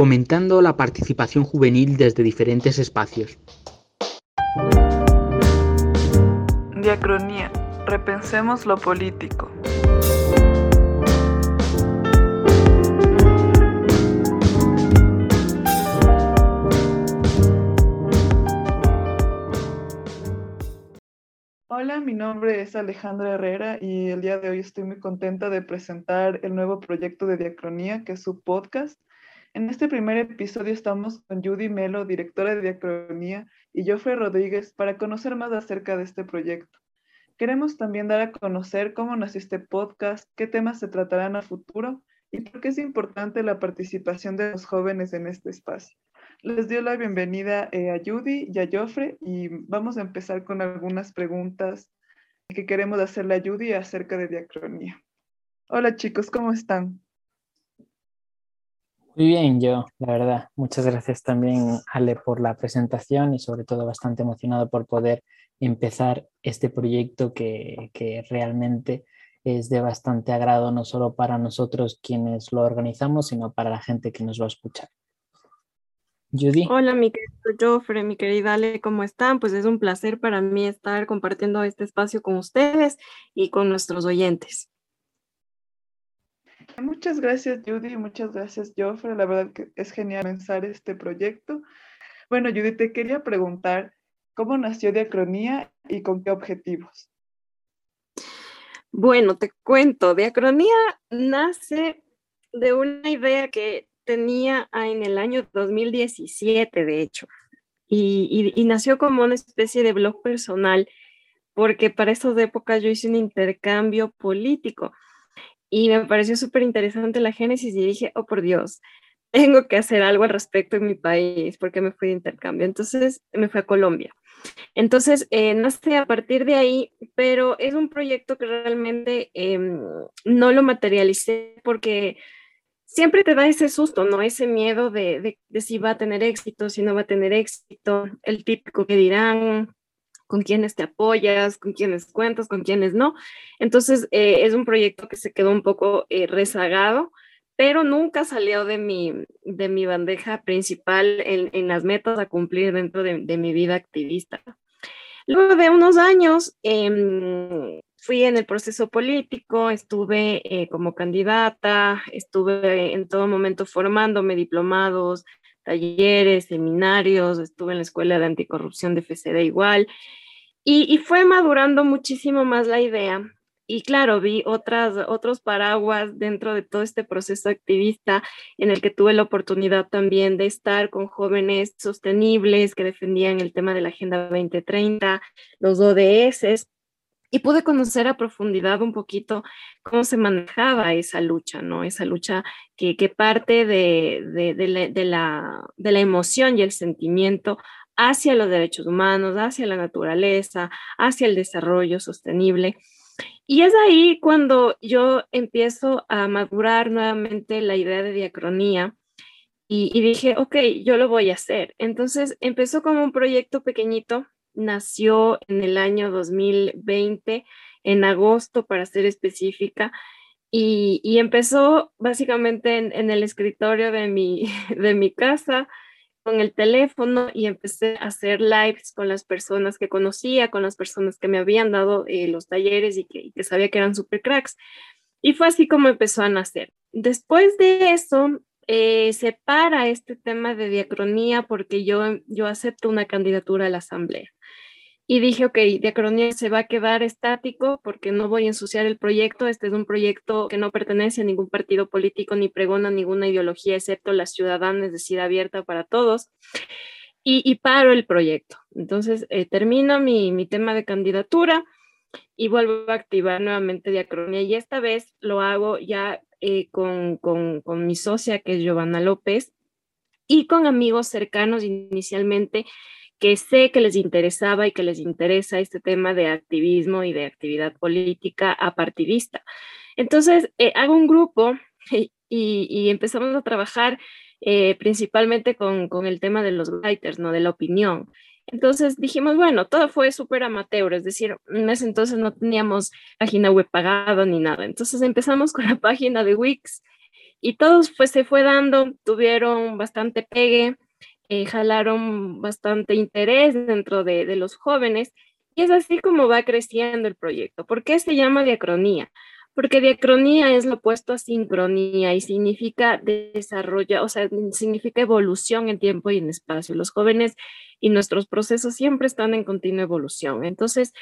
fomentando la participación juvenil desde diferentes espacios. Diacronía. Repensemos lo político. Hola, mi nombre es Alejandra Herrera y el día de hoy estoy muy contenta de presentar el nuevo proyecto de Diacronía, que es su podcast. En este primer episodio estamos con Judy Melo, directora de Diacronía, y Joffrey Rodríguez para conocer más acerca de este proyecto. Queremos también dar a conocer cómo nació este podcast, qué temas se tratarán a futuro y por qué es importante la participación de los jóvenes en este espacio. Les doy la bienvenida eh, a Judy y a Joffre y vamos a empezar con algunas preguntas que queremos hacerle a Judy acerca de diacronía. Hola chicos, ¿cómo están? Muy bien, yo, la verdad. Muchas gracias también, Ale, por la presentación y sobre todo bastante emocionado por poder empezar este proyecto que, que realmente es de bastante agrado no solo para nosotros quienes lo organizamos, sino para la gente que nos va a escuchar. Judy. Hola, mi querido Joffre, mi querida Ale, ¿cómo están? Pues es un placer para mí estar compartiendo este espacio con ustedes y con nuestros oyentes. Muchas gracias, Judy, muchas gracias, Joffre. La verdad que es genial pensar este proyecto. Bueno, Judy, te quería preguntar, ¿cómo nació Diacronía y con qué objetivos? Bueno, te cuento, Diacronía nace de una idea que tenía en el año 2017, de hecho, y, nació como una especie de blog personal, porque para esas épocas yo hice un intercambio político y me pareció súper interesante la génesis y dije, oh por Dios, tengo que hacer algo al respecto en mi país porque me fui de intercambio. Entonces me fui a Colombia. Entonces, eh, nace a partir de ahí, pero es un proyecto que realmente em, no lo materialicé porque siempre te da ese susto, ¿no? Ese miedo de, si va a tener éxito, si no va a tener éxito, el típico que dirán, con quiénes te apoyas, con quiénes cuentas, con quiénes no. Entonces, eh, es un proyecto que se quedó un poco eh, rezagado, pero nunca salió de mi, de mi bandeja principal en, las metas a cumplir dentro de, de mi vida activista. Luego de unos años, eh, fui en el proceso político, estuve eh, como candidata, estuve en todo momento formándome diplomados, talleres, seminarios, estuve en la Escuela de Anticorrupción de FCD igual, y, fue madurando muchísimo más la idea. Y claro, vi otras, otros paraguas dentro de todo este proceso activista en el que tuve la oportunidad también de estar con jóvenes sostenibles que defendían el tema de la Agenda 2030, los ODS, y pude conocer a profundidad un poquito cómo se manejaba esa lucha, ¿no? Esa lucha que, que parte de, de, la, de, la, de la emoción y el sentimiento hacia los derechos humanos, hacia la naturaleza, hacia el desarrollo sostenible. Y es ahí cuando yo empiezo a madurar nuevamente la idea de diacronía y, dije, ok, yo lo voy a hacer. Entonces empezó como un proyecto pequeñito nació en el año 2020, en agosto para ser específica, y, empezó básicamente en, el escritorio de mi, de mi casa, con el teléfono, y empecé a hacer lives con las personas que conocía, con las personas que me habían dado eh, los talleres y que, sabía que eran super cracks. Y fue así como empezó a nacer. Después de eso, eh, se para este tema de diacronía porque yo, yo acepto una candidatura a la asamblea. Y dije, ok, Diacronía se va a quedar estático porque no voy a ensuciar el proyecto. Este es un proyecto que no pertenece a ningún partido político ni pregona ninguna ideología, excepto la ciudadana, es decir, abierta para todos. Y, paro el proyecto. Entonces, eh, termino mi, mi tema de candidatura y vuelvo a activar nuevamente Diacronía. Y esta vez lo hago ya eh, con, con, con mi socia, que es Giovanna López, y con amigos cercanos inicialmente que sé que les interesaba y que les interesa este tema de activismo y de actividad política apartidista. Entonces, eh, hago un grupo y, empezamos a trabajar eh, principalmente con, el tema de los writers, ¿no? De la opinión. Entonces dijimos, bueno, todo fue súper amateur, es decir, en ese entonces no teníamos página web pagada ni nada. Entonces empezamos con la página de Wix Y todos pues se fue dando, tuvieron bastante pegue, eh, jalaron bastante interés dentro de, de los jóvenes y es así como va creciendo el proyecto. ¿Por qué se llama diacronía? Porque diacronía es lo opuesto a sincronía y significa desarrollo, o sea, significa evolución en tiempo y en espacio. Los jóvenes y nuestros procesos siempre están en continua evolución. Entonces,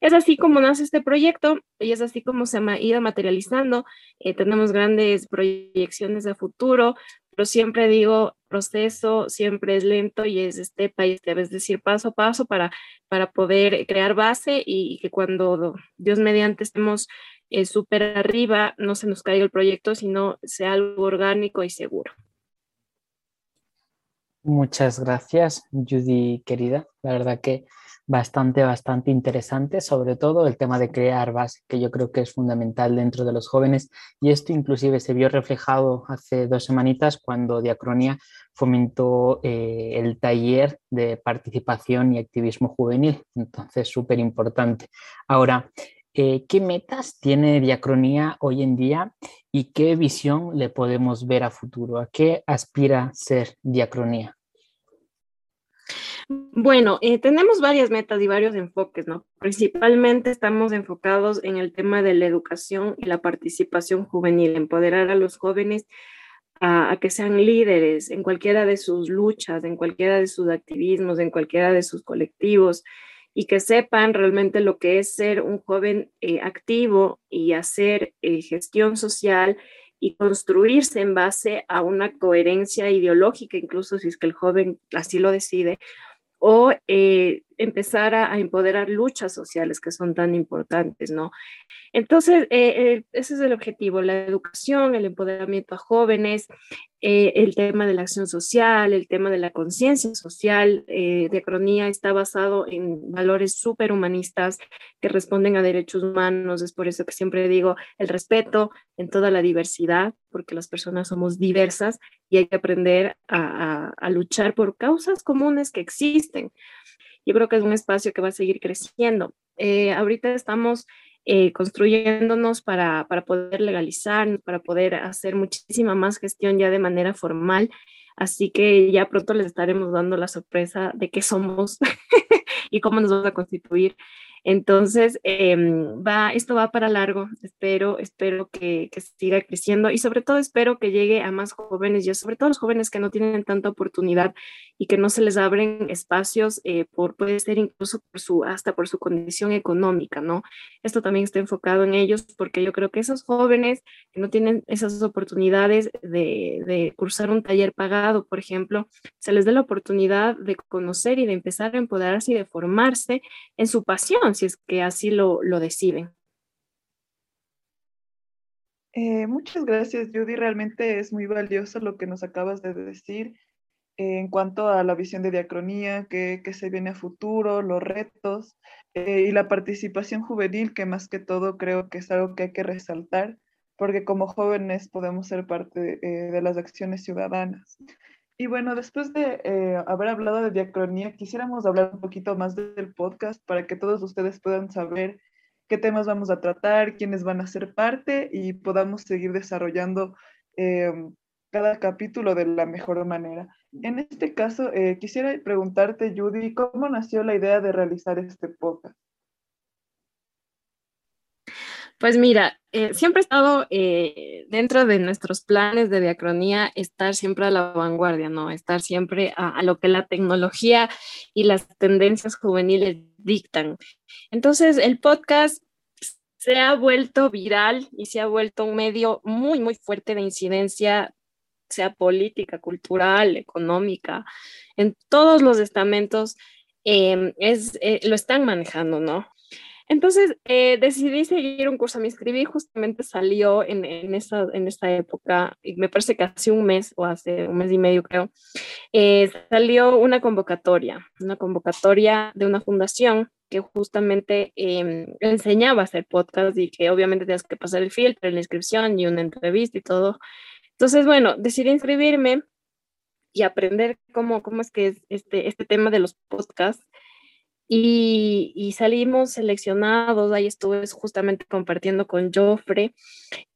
es así como nace este proyecto y es así como se ha ido materializando. Eh, tenemos grandes proyecciones a futuro, pero siempre digo, proceso siempre es lento y es este país, debes decir paso a paso para, para poder crear base y que cuando Dios mediante estemos eh, súper arriba, no se nos caiga el proyecto, sino sea algo orgánico y seguro. Muchas gracias, Judy, querida. La verdad que bastante, bastante interesante, sobre todo el tema de crear base, que yo creo que es fundamental dentro de los jóvenes. Y esto inclusive se vio reflejado hace dos semanitas cuando Diacronia fomentó eh, el taller de participación y activismo juvenil. Entonces, súper importante. Ahora, eh, ¿qué metas tiene Diacronía hoy en día y qué visión le podemos ver a futuro? ¿A qué aspira ser Diacronía? Bueno, eh, tenemos varias metas y varios enfoques, ¿no? Principalmente estamos enfocados en el tema de la educación y la participación juvenil, empoderar a los jóvenes a, que sean líderes en cualquiera de sus luchas, en cualquiera de sus activismos, en cualquiera de sus colectivos, y que sepan realmente lo que es ser un joven eh, activo y hacer eh, gestión social y construirse en base a una coherencia ideológica, incluso si es que el joven así lo decide, o eh, empezar a, empoderar luchas sociales que son tan importantes, ¿no? Entonces, eh, eh, ese es el objetivo, la educación, el empoderamiento a jóvenes, el tema de la acción social, el tema de la conciencia social. de Cronía está basado en valores superhumanistas que responden a derechos humanos. Es por eso que siempre digo el respeto en toda la diversidad, porque las personas somos diversas y hay que aprender a, a luchar por causas comunes que existen yo creo que es un espacio que va a seguir creciendo. Eh, ahorita estamos eh, construyéndonos para, para poder legalizar, para poder hacer muchísima más gestión ya de manera formal. Así que ya pronto les estaremos dando la sorpresa de qué somos y cómo nos vamos a constituir entonces, em, va, esto va para largo. Espero, espero que, que, siga creciendo y sobre todo espero que llegue a más jóvenes y sobre todo los jóvenes que no tienen tanta oportunidad y que no se les abren espacios eh, por, puede ser incluso por su, hasta por su condición económica, ¿no? Esto también está enfocado en ellos porque yo creo que esos jóvenes que no tienen esas oportunidades de, de cursar un taller pagado, por ejemplo, se les dé la oportunidad de conocer y de empezar a empoderarse y de formarse en su pasión si es que así lo, lo deciden. Eh, muchas gracias, Judy. Realmente es muy valioso lo que nos acabas de decir eh, en cuanto a la visión de diacronía, que, se viene a futuro, los retos eh, y la participación juvenil, que más que todo creo que es algo que hay que resaltar, porque como jóvenes podemos ser parte de las acciones ciudadanas. Y bueno, después de eh, haber hablado de diacronía, quisiéramos hablar un poquito más del podcast para que todos ustedes puedan saber qué temas vamos a tratar, quiénes van a ser parte y podamos seguir desarrollando eh, cada capítulo de la mejor manera. En este caso, eh, quisiera preguntarte, Judy, ¿cómo nació la idea de realizar este podcast? Pues mira, eh, siempre he estado eh, dentro de nuestros planes de diacronía, estar siempre a la vanguardia, ¿no? Estar siempre a, lo que la tecnología y las tendencias juveniles dictan. Entonces, el podcast se ha vuelto viral y se ha vuelto un medio muy, muy fuerte de incidencia, sea política, cultural, económica, en todos los estamentos. Em, es, eh, lo están manejando, ¿no? Entonces eh, decidí seguir un curso, me inscribí, justamente salió en, en, esta, en esta época, y me parece que hace un mes o hace un mes y medio creo, eh, salió una convocatoria, una convocatoria de una fundación que justamente eh, enseñaba a hacer podcast y que obviamente tenías que pasar el filtro, la inscripción y una entrevista y todo. Entonces, bueno, decidí inscribirme y aprender cómo, cómo es que es este, este tema de los podcasts y, salimos seleccionados, ahí estuve justamente compartiendo con Joffre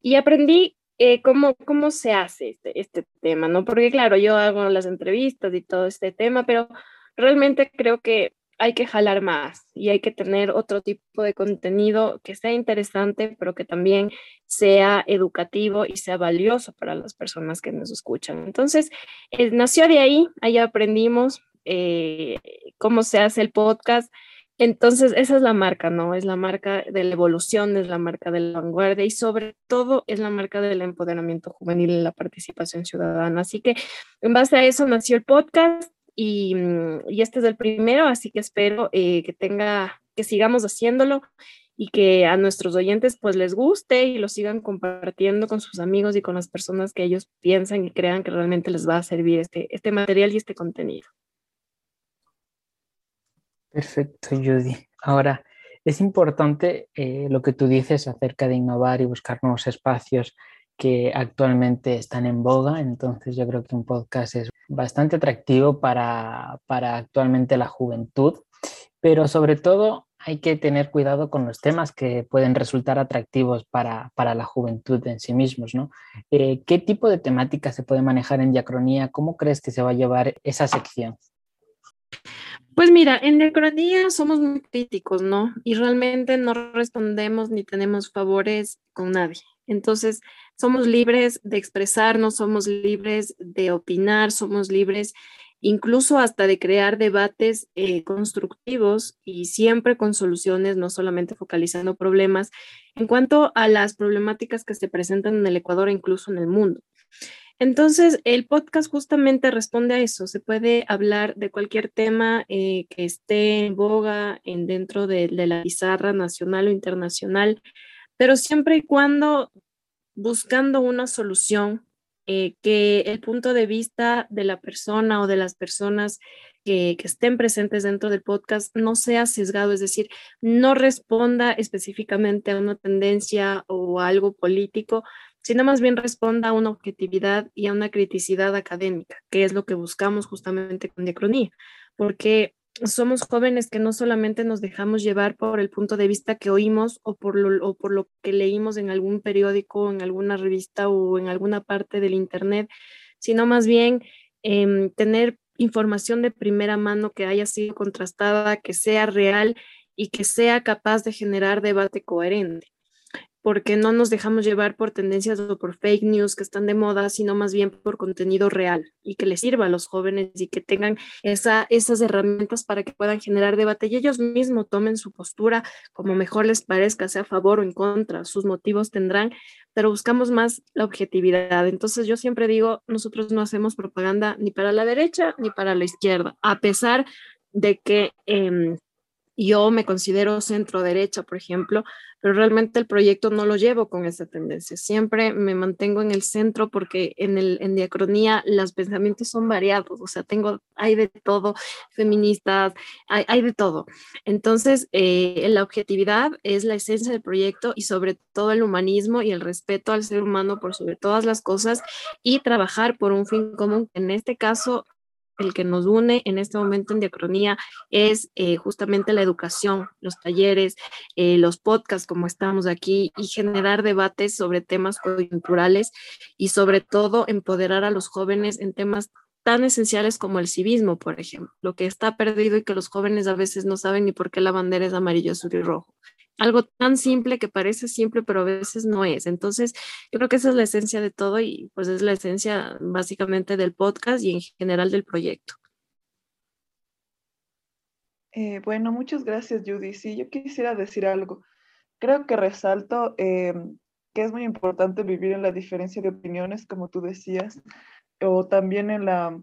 y aprendí eh, ¿cómo, ¿cómo se hace este, este tema? ¿no? Porque claro, yo hago las entrevistas y todo este tema, pero realmente creo que hay que jalar más y hay que tener otro tipo de contenido que sea interesante, pero que también sea educativo y sea valioso para las personas que nos escuchan. Entonces, eh, nació de ahí, ahí aprendimos eh, cómo se hace el podcast. Entonces, esa es la marca, ¿no? Es la marca de la evolución, es la marca de la vanguardia y sobre todo es la marca del empoderamiento juvenil y la participación ciudadana. Así que en base a eso nació el podcast Mm, y, este es el primero, así que espero eh, que tenga, que sigamos haciéndolo y que a nuestros oyentes pues les guste y lo sigan compartiendo con sus amigos y con las personas que ellos piensan y crean que realmente les va a servir este, este material y este contenido. Perfecto, Judy. Ahora, es importante eh, lo que tú dices acerca de innovar y buscar nuevos espacios que actualmente están en boga, entonces yo creo que un podcast es bastante atractivo para, actualmente la juventud, pero sobre todo hay que tener cuidado con los temas que pueden resultar atractivos para, la juventud en sí mismos. ¿no? Eh, ¿Qué tipo de temática se puede manejar en diacronía? ¿Cómo crees que se va a llevar esa sección? Pues mira, en diacronía somos muy críticos, ¿no? Y realmente no respondemos ni tenemos favores con nadie. Entonces, somos libres de expresarnos, somos libres de opinar, somos libres incluso hasta de crear debates eh, constructivos y siempre con soluciones, no solamente focalizando problemas en cuanto a las problemáticas que se presentan en el Ecuador e incluso en el mundo. Entonces, el podcast justamente responde a eso. Se puede hablar de cualquier tema eh, que esté en boga en dentro de, la pizarra nacional o internacional, pero siempre y cuando buscando una solución eh, que el punto de vista de la persona o de las personas que, estén presentes dentro del podcast no sea sesgado, es decir, no responda específicamente a una tendencia o algo político, sino más bien responda a una objetividad y a una criticidad académica, que es lo que buscamos justamente con Diacronía, porque somos jóvenes que no solamente nos dejamos llevar por el punto de vista que oímos o por lo, por lo que leímos en algún periódico, en alguna revista o en alguna parte del Internet, sino más bien em, tener información de primera mano que haya sido contrastada, que sea real y que sea capaz de generar debate coherente porque no nos dejamos llevar por tendencias o por fake news que están de moda, sino más bien por contenido real y que les sirva a los jóvenes y que tengan esa, esas herramientas para que puedan generar debate y ellos mismos tomen su postura como mejor les parezca, sea a favor o en contra, sus motivos tendrán, pero buscamos más la objetividad. Entonces yo siempre digo, nosotros no hacemos propaganda ni para la derecha ni para la izquierda, a pesar de que... Eh, yo me considero centro derecha, por ejemplo, pero realmente el proyecto no lo llevo con esa tendencia. Siempre me mantengo en el centro porque en, el, en diacronía los pensamientos son variados, o sea, tengo, hay de todo, feministas, hay, hay de todo. Entonces, eh, la objetividad es la esencia del proyecto y sobre todo el humanismo y el respeto al ser humano por sobre todas las cosas y trabajar por un fin común, en este caso el que nos une en este momento en Diacronía es eh, justamente la educación, los talleres, eh, los podcasts como estamos aquí y generar debates sobre temas coyunturales y sobre todo empoderar a los jóvenes en temas tan esenciales como el civismo, por ejemplo, lo que está perdido y que los jóvenes a veces no saben ni por qué la bandera es amarillo, azul y rojo algo tan simple que parece simple, pero a veces no es. Entonces, creo que esa es la esencia de todo y pues es la esencia básicamente del podcast y en general del proyecto. Eh, bueno, muchas gracias, Judy. Sí, yo quisiera decir algo. Creo que resalto eh, que es muy importante vivir en la diferencia de opiniones, como tú decías, o también en la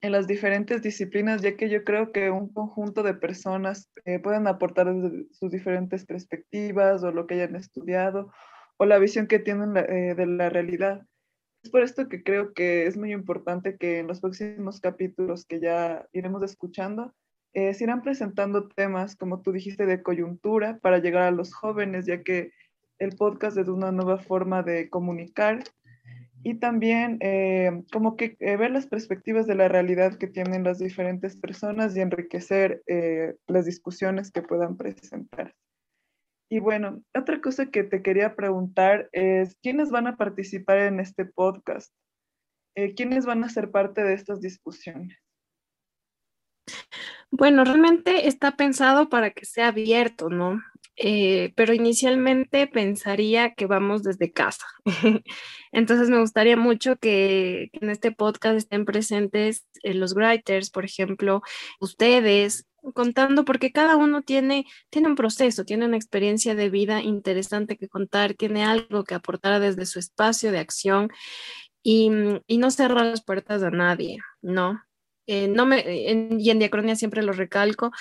en las diferentes disciplinas, ya que yo creo que un conjunto de personas eh, pueden aportar sus diferentes perspectivas o lo que hayan estudiado o la visión que tienen eh, de la realidad. Es por esto que creo que es muy importante que en los próximos capítulos que ya iremos escuchando, eh, se irán presentando temas, como tú dijiste, de coyuntura para llegar a los jóvenes, ya que el podcast es una nueva forma de comunicar y también eh, como que eh, ver las perspectivas de la realidad que tienen las diferentes personas y enriquecer eh, las discusiones que puedan presentar. Y bueno, otra cosa que te quería preguntar es, ¿quiénes van a participar en este podcast? ¿Quiénes van a ser parte de estas discusiones? Bueno, realmente está pensado para que sea abierto, ¿no? Eh, pero inicialmente pensaría que vamos desde casa. Entonces me gustaría mucho que, en este podcast estén presentes eh, los writers, por ejemplo, ustedes, contando, porque cada uno tiene, tiene un proceso, tiene una experiencia de vida interesante que contar, tiene algo que aportar desde su espacio de acción y, y no cerrar las puertas a nadie, ¿no? Eh, no me, y en Diacronia siempre lo recalco,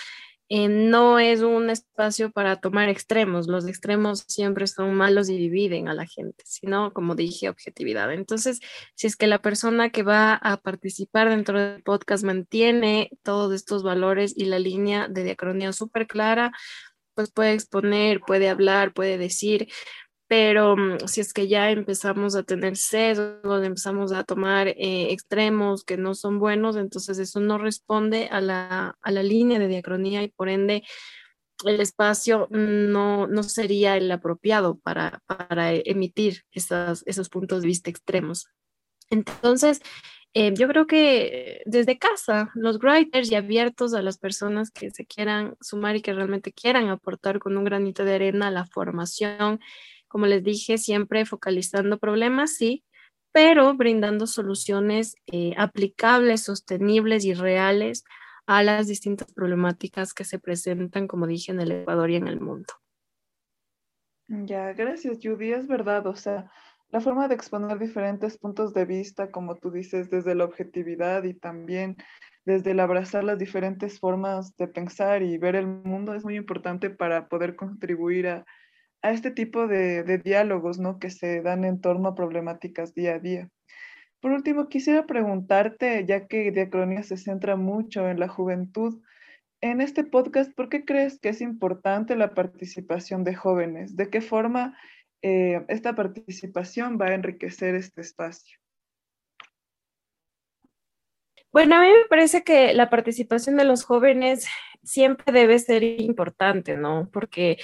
eh, no es un espacio para tomar extremos. Los extremos siempre son malos y dividen a la gente, sino, como dije, objetividad. Entonces, si es que la persona que va a participar dentro del podcast mantiene todos estos valores y la línea de diacronía súper clara, pues puede exponer, puede hablar, puede decir, pero mm, si es que ya empezamos a tener sesgos, empezamos a tomar eh, extremos que no son buenos, entonces eso no responde a la, a la línea de diacronía y por ende el espacio no, no sería el apropiado para, para emitir esas, esos puntos de vista extremos. Entonces, eh, yo creo que desde casa, los writers y abiertos a las personas que se quieran sumar y que realmente quieran aportar con un granito de arena a la formación como les dije, siempre focalizando problemas, sí, pero brindando soluciones eh, aplicables, sostenibles y reales a las distintas problemáticas que se presentan, como dije, en el Ecuador y en el mundo. Ya, gracias, Judy. Es verdad, o sea, la forma de exponer diferentes puntos de vista, como tú dices, desde la objetividad y también desde el abrazar las diferentes formas de pensar y ver el mundo es muy importante para poder contribuir a a este tipo de, diálogos ¿no? que se dan en torno a problemáticas día a día. Por último, quisiera preguntarte, ya que Diacronía se centra mucho en la juventud, en este podcast, ¿por qué crees que es importante la participación de jóvenes? ¿De qué forma eh, esta participación va a enriquecer este espacio? Bueno, a mí me parece que la participación de los jóvenes siempre debe ser importante, ¿no? Porque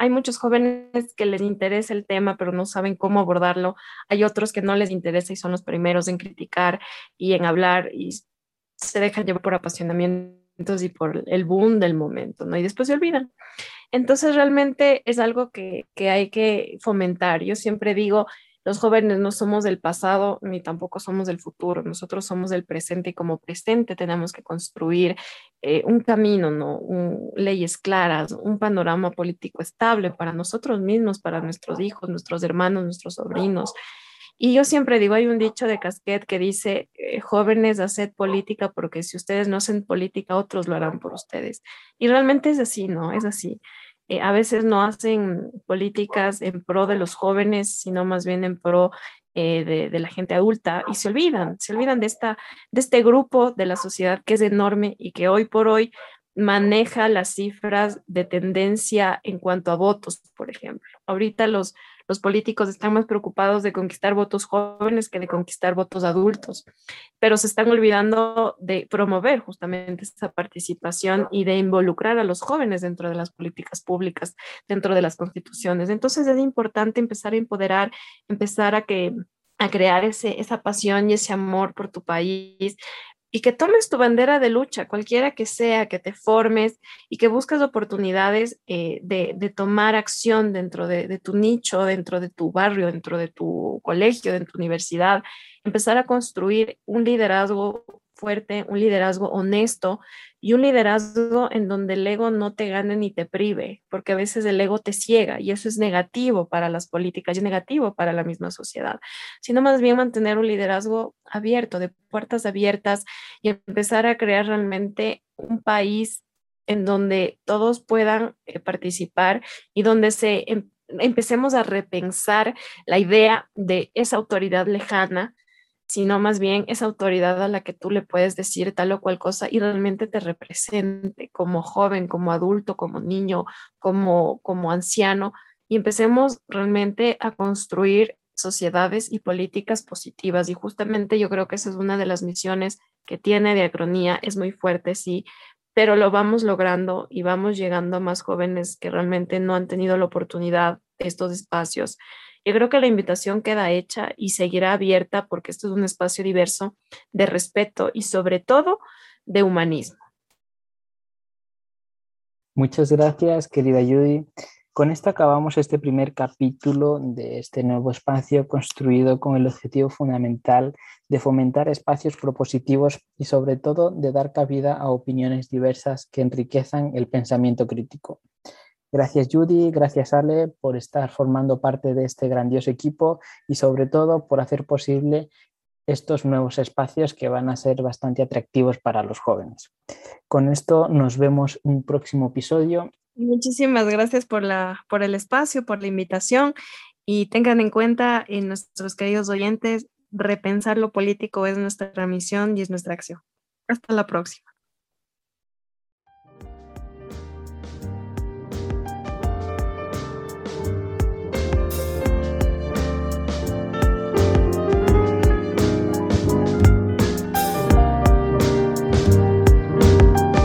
hay muchos jóvenes que les interesa el tema, pero no saben cómo abordarlo. Hay otros que no les interesa y son los primeros en criticar y en hablar y se dejan llevar por apasionamientos y por el boom del momento, ¿no? Y después se olvidan. Entonces, realmente es algo que, que hay que fomentar. Yo siempre digo, los jóvenes no somos del pasado ni tampoco somos del futuro, nosotros somos del presente y como presente tenemos que construir eh, un camino, ¿no? leyes claras, un panorama político estable para nosotros mismos, para nuestros hijos, nuestros hermanos, nuestros sobrinos. Y yo siempre digo, hay un dicho de Casquet que dice, eh, jóvenes, haced política porque si ustedes no hacen política, otros lo harán por ustedes. Y realmente es así, ¿no? Es así. Eh, a veces no hacen políticas en pro de los jóvenes, sino más bien en pro eh, de, la gente adulta y se olvidan, se olvidan de, esta, de este grupo de la sociedad que es enorme y que hoy por hoy maneja las cifras de tendencia en cuanto a votos, por ejemplo. Ahorita los, los políticos están más preocupados de conquistar votos jóvenes que de conquistar votos adultos, pero se están olvidando de promover justamente esa participación y de involucrar a los jóvenes dentro de las políticas públicas, dentro de las constituciones. Entonces es importante empezar a empoderar, empezar a que a crear ese, esa pasión y ese amor por tu país, y que tomes tu bandera de lucha, cualquiera que sea, que te formes y que busques oportunidades eh, de, tomar acción dentro de, de, tu nicho, dentro de tu barrio, dentro de tu colegio, dentro de tu universidad, empezar a construir un liderazgo fuerte, un liderazgo honesto y un liderazgo en donde el ego no te gane ni te prive, porque a veces el ego te ciega y eso es negativo para las políticas y negativo para la misma sociedad, sino más bien mantener un liderazgo abierto, de puertas abiertas y empezar a crear realmente un país en donde todos puedan eh, participar y donde se em, empecemos a repensar la idea de esa autoridad lejana sino más bien esa autoridad a la que tú le puedes decir tal o cual cosa y realmente te represente como joven, como adulto, como niño, como, como anciano, y empecemos realmente a construir sociedades y políticas positivas. Y justamente yo creo que esa es una de las misiones que tiene Diacronía, es muy fuerte, sí, pero lo vamos logrando y vamos llegando a más jóvenes que realmente no han tenido la oportunidad de estos espacios. Yo creo que la invitación queda hecha y seguirá abierta porque esto es un espacio diverso de respeto y sobre todo de humanismo. Muchas gracias, querida Judy. Con esto acabamos este primer capítulo de este nuevo espacio construido con el objetivo fundamental de fomentar espacios propositivos y sobre todo de dar cabida a opiniones diversas que enriquezan el pensamiento crítico. Gracias Judy, gracias Ale por estar formando parte de este grandioso equipo y sobre todo por hacer posible estos nuevos espacios que van a ser bastante atractivos para los jóvenes. Con esto nos vemos un próximo episodio. Muchísimas gracias por, la, por el espacio, por la invitación y tengan en cuenta en nuestros queridos oyentes, repensar lo político es nuestra misión y es nuestra acción. Hasta la próxima.